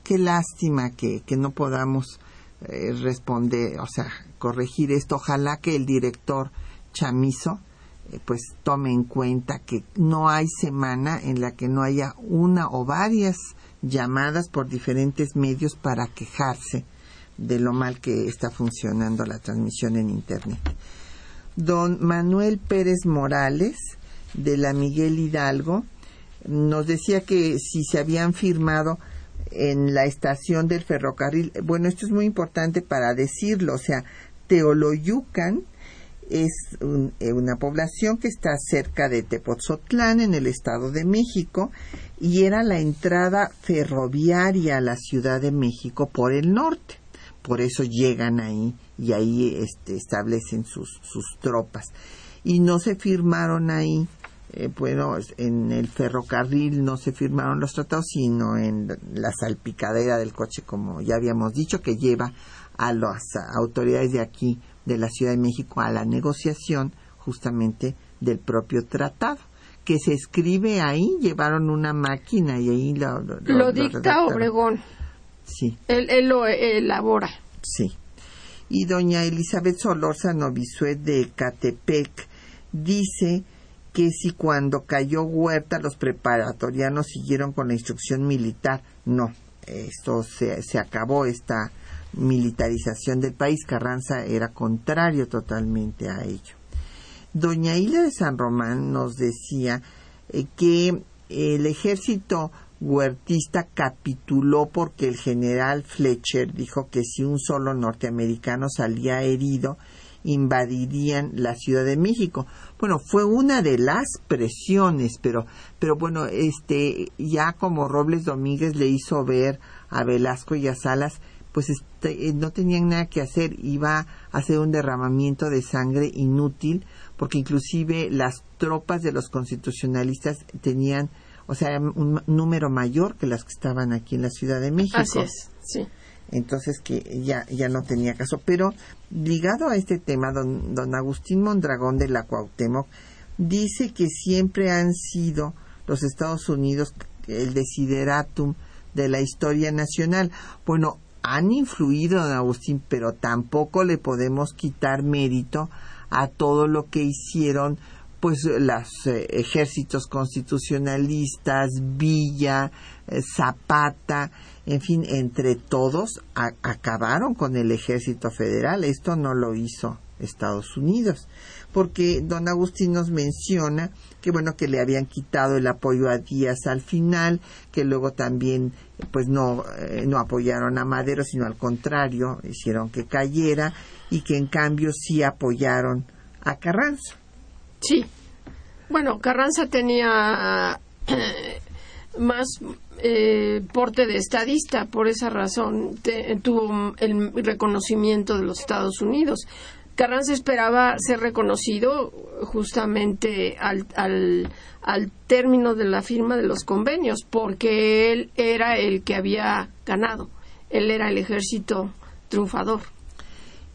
Qué lástima que, que no podamos eh, responder, o sea, corregir esto. Ojalá que el director Chamizo pues tome en cuenta que no hay semana en la que no haya una o varias llamadas por diferentes medios para quejarse de lo mal que está funcionando la transmisión en Internet. Don Manuel Pérez Morales, de la Miguel Hidalgo, nos decía que si se habían firmado
en la estación del ferrocarril. Bueno, esto es muy importante para decirlo, o sea, Teoloyucan es eh, una población que está cerca de Tepoztlán, en el Estado de México, y era la entrada ferroviaria a la Ciudad de México por el norte. Por eso llegan ahí y ahí este, establecen sus, sus tropas. Y no se firmaron ahí eh, bueno, en el ferrocarril no se firmaron los tratados, sino en la salpicadera del coche, como ya habíamos dicho, que lleva a las autoridades de aquí, de la Ciudad de México, a la negociación justamente del propio tratado que se escribe ahí, llevaron una máquina y ahí lo...
Lo, dicta Obregón.
Sí.
Él, él, lo elabora.
Sí. Y doña Elizabeth Solórzano Bisuet de Catepec dice que si cuando cayó Huerta los preparatorianos siguieron con la instrucción militar. No, esto se, se acabó, esta militarización del país. Carranza era contrario totalmente a ello. Doña Hila de San Román nos decía eh, que el ejército huertista capituló porque el general Fletcher dijo que si un solo norteamericano salía herido, invadirían la Ciudad de México. Bueno, fue una de las presiones, pero, pero bueno, este, ya como Robles Domínguez le hizo ver a Velasco y a Salas, pues este, eh, no tenían nada que hacer, iba a hacer un derramamiento de sangre inútil, porque inclusive las tropas de los constitucionalistas tenían, o sea, un número mayor que las que estaban aquí en la Ciudad de México.
Así es, sí
entonces que ya, ya no tenía caso. Pero ligado a este tema, don, don Agustín Mondragón de la Cuauhtémoc dice que siempre han sido los Estados Unidos el desideratum de la historia nacional. Bueno, han influido, don Agustín, pero tampoco le podemos quitar mérito a todo lo que hicieron pues los eh, ejércitos constitucionalistas, Villa, eh, Zapata, en fin, entre todos acabaron con el ejército federal. Esto no lo hizo Estados Unidos, porque don Agustín nos menciona que bueno que le habían quitado el apoyo a Díaz al final, que luego también pues no eh, no apoyaron a Madero, sino al contrario, hicieron que cayera y que en cambio sí apoyaron a Carranza.
Sí. Bueno, Carranza tenía eh, más eh, porte de estadista, por esa razón tuvo el reconocimiento de los Estados Unidos. Carranza esperaba ser reconocido justamente al, al, al, término de la firma de los convenios, porque él era el que había ganado, él era el ejército triunfador.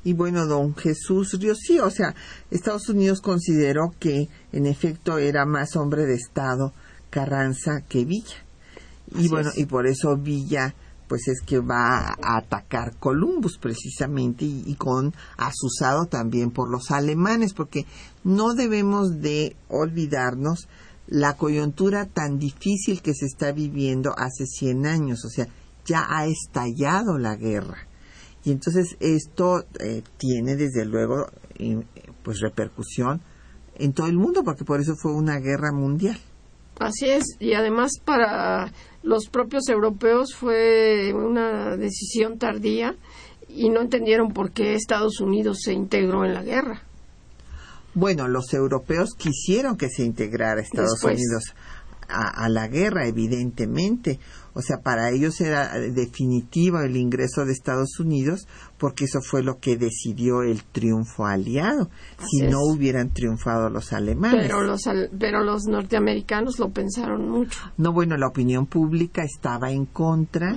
Y bueno, don Jesús Ríos, sí, o sea, Estados Unidos consideró que en efecto era más hombre de Estado Carranza que Villa. Y bueno, y por eso Villa pues es que va a atacar Columbus precisamente y, y, con asusado también por los alemanes porque no debemos de olvidarnos la coyuntura tan difícil que se está viviendo hace 100 años, o sea, ya ha estallado la guerra. Y entonces esto eh, tiene desde luego pues repercusión en todo el mundo porque por eso fue una guerra mundial.
Así es, y además para los propios europeos fue una decisión tardía y no entendieron por qué Estados Unidos se integró en la guerra.
Bueno, los europeos quisieron que se integrara Estados Unidos a, la guerra, evidentemente. O sea, para ellos era definitivo el ingreso de Estados Unidos porque eso fue lo que decidió el triunfo aliado. si no hubieran triunfado los alemanes.
Pero los, pero los norteamericanos lo pensaron mucho.
No, bueno, la opinión pública estaba en contra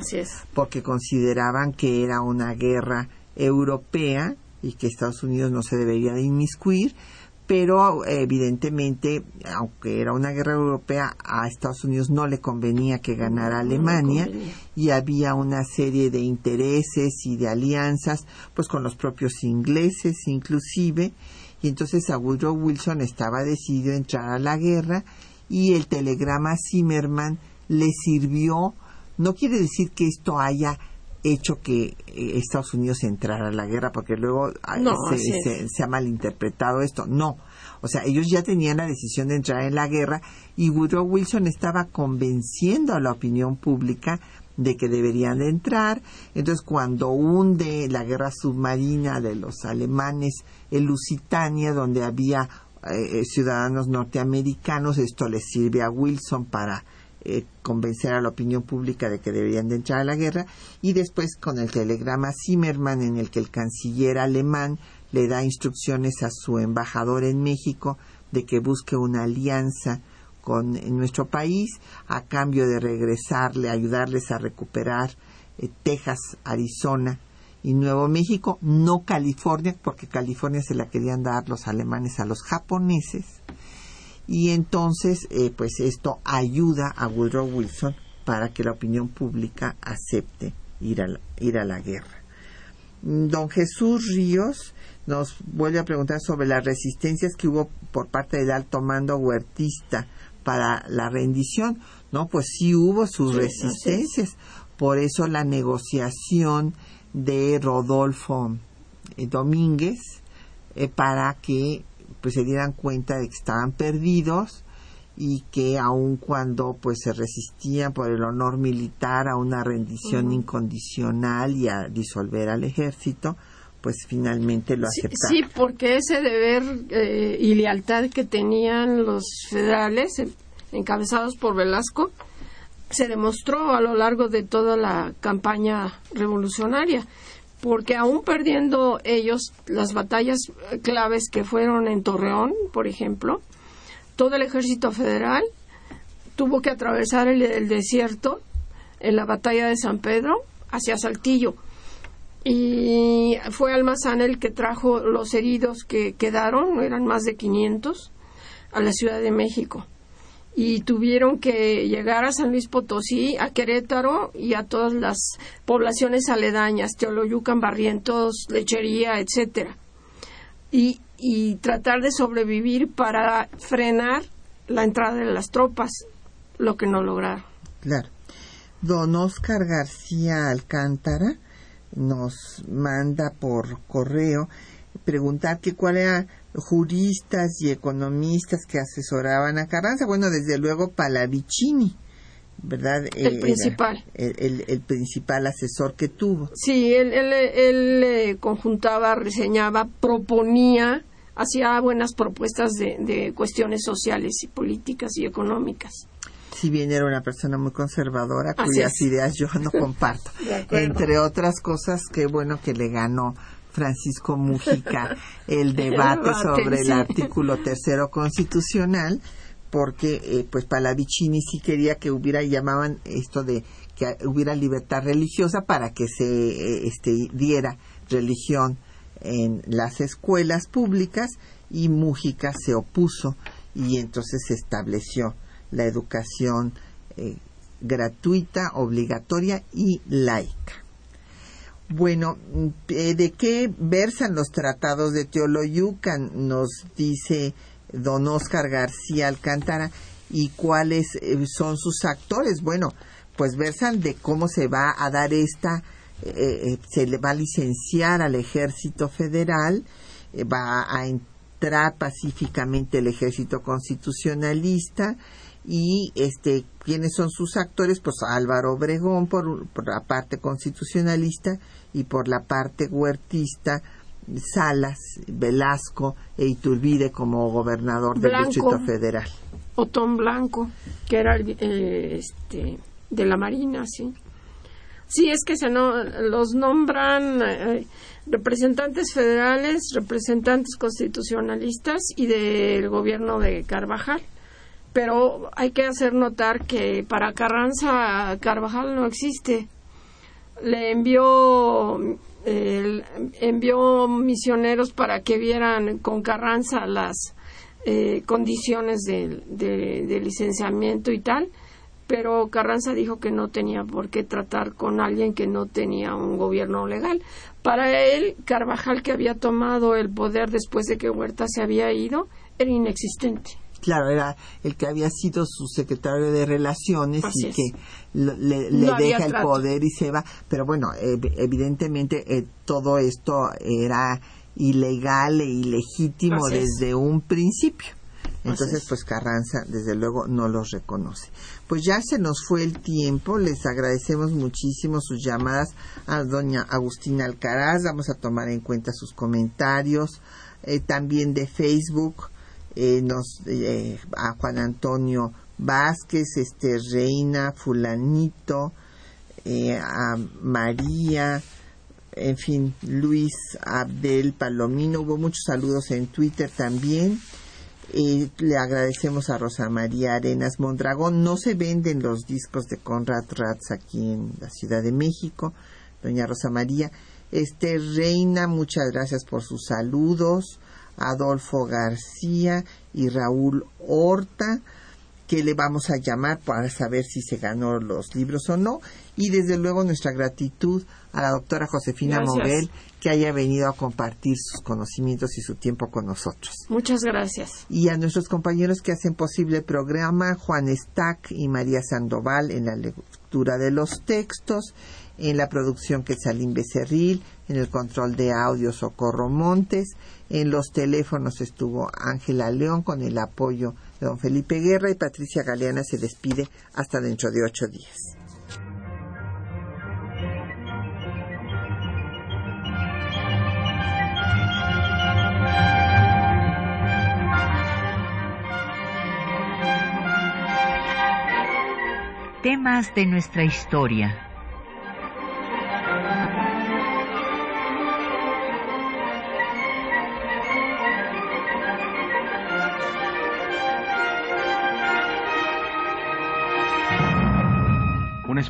porque consideraban que era una guerra europea y que Estados Unidos no se debería de inmiscuir pero evidentemente, aunque era una guerra europea, a Estados Unidos no le convenía que ganara Alemania. y había una serie de intereses y de alianzas, pues con los propios ingleses inclusive, y entonces a Woodrow Wilson estaba decidido a entrar a la guerra y el telegrama Zimmerman le sirvió, no quiere decir que esto haya hecho que eh, Estados Unidos entrara a la guerra, porque luego se, se, ha malinterpretado esto. No, o sea, ellos ya tenían la decisión de entrar en la guerra y Woodrow Wilson estaba convenciendo a la opinión pública de que deberían de entrar. Entonces, cuando hunde la guerra submarina de los alemanes en Lusitania, donde había eh, eh, ciudadanos norteamericanos, esto le sirve a Wilson para eh, convencer a la opinión pública de que deberían de entrar a la guerra y después con el telegrama Zimmermann en el que el canciller alemán le da instrucciones a su embajador en México de que busque una alianza con nuestro país a cambio de regresarle, ayudarles a recuperar eh, Texas, Arizona y Nuevo México, no California, porque California se la querían dar los alemanes a los japoneses. Y entonces, eh, pues esto ayuda a Woodrow Wilson para que la opinión pública acepte ir a ir a la guerra. Don Jesús Ríos nos vuelve a preguntar sobre las resistencias que hubo por parte del alto mando huertista para la rendición. No, pues sí hubo sus resistencias. Por eso la negociación de Rodolfo eh, Domínguez eh, para que pues se dieran cuenta de que estaban perdidos y que aun cuando pues se resistían por el honor militar a una rendición incondicional y a disolver al ejército, pues finalmente lo aceptaron.
Sí, porque ese deber eh, y lealtad que tenían los federales, encabezados por Velasco, se demostró a lo largo de toda la campaña revolucionaria, porque aún perdiendo ellos las batallas claves que fueron en Torreón, por ejemplo, todo el ejército federal tuvo que atravesar el desierto en la batalla de San Pedro hacia Saltillo y fue Almazán el que trajo los heridos que quedaron, eran más de 500, a la Ciudad de México. Y tuvieron que llegar a San Luis Potosí, a Querétaro y a todas las poblaciones aledañas, Teoloyucan, Barrientos, Lechería, etcétera. Y, y tratar de sobrevivir para frenar la entrada de las tropas, lo que no lograron.
Claro. Don Oscar García Alcántara nos manda por correo preguntar que cuáles eran juristas y economistas que asesoraban a Carranza. Bueno, desde luego Palavicini, ¿verdad?
El principal.
El, principal asesor que tuvo.
Sí, él, él, él, conjuntaba, reseñaba, proponía, hacía buenas propuestas de, de cuestiones sociales y políticas y económicas
si bien era una persona muy conservadora cuyas ideas yo no comparto. Entre otras cosas, qué bueno que le ganó Francisco Mujica el debate sobre el artículo tercero constitucional, porque eh, pues Palavicini sí quería que hubiera, llamaban esto de que hubiera libertad religiosa para que se eh, este, diera religión en las escuelas públicas y Mujica se opuso y entonces se estableció la educación eh, gratuita, obligatoria y laica. Bueno, eh, ¿de qué versan los tratados de Teoloyucan? Nos dice don Oscar García Alcántara. ¿Y cuáles eh, son sus actores? Bueno, pues versan de cómo se va a dar esta, se le va a licenciar al ejército federal, va a entrar pacíficamente el ejército constitucionalista, y este quiénes son sus actores pues Álvaro Obregón por, la parte constitucionalista y por la parte huertista Salas, Velasco e Iturbide como gobernador del Distrito Federal.
Otón Blanco, que era eh, este, de la Marina, sí. Sí, es que se no, los nombran eh, representantes federales, representantes constitucionalistas y del gobierno de Carvajal pero hay que hacer notar que para Carranza Carvajal no existe. Le envió envió misioneros para que vieran con Carranza las eh, condiciones de, licenciamiento y tal, pero Carranza dijo que no tenía por qué tratar con alguien que no tenía un gobierno legal. Para él, Carvajal, que había tomado el poder después de que Huerta se había ido, era inexistente
claro, era el que había sido su secretario de Relaciones y que le, deja el poder y se va. Pero bueno, evidentemente eh, todo esto era ilegal e ilegítimo desde un principio. Entonces, pues Carranza, desde luego, no los reconoce. Pues ya se nos fue el tiempo. Les agradecemos muchísimo sus llamadas a doña Agustina Alcaraz. Vamos a tomar en cuenta sus comentarios. Eh, también de Facebook, eh, nos, eh, a Juan Antonio Vázquez, este Reina, Fulanito, a María, en fin, Luis Abdel Palomino. Hubo muchos saludos en Twitter también le agradecemos a Rosa María Arenas Mondragón. No se venden los discos de Conrad Ratz aquí en la Ciudad de México. Doña Rosa María. Este Reina, muchas gracias por sus saludos. Adolfo García y Raúl Horta que le vamos a llamar para saber si se ganó los libros o no. Y desde luego nuestra gratitud a la doctora Josefina Moguel que haya venido a compartir sus conocimientos y su tiempo con nosotros.
Muchas gracias.
Y a nuestros compañeros que hacen posible el programa, Juan Stack y María Sandoval en la lectura de los textos, en la producción Quetzalín Becerril, en el control de audio Socorro Montes, en los teléfonos estuvo Ángela León con el apoyo don Felipe Guerra y Patricia Galeana se despide hasta dentro de ocho días.
Temas de nuestra historia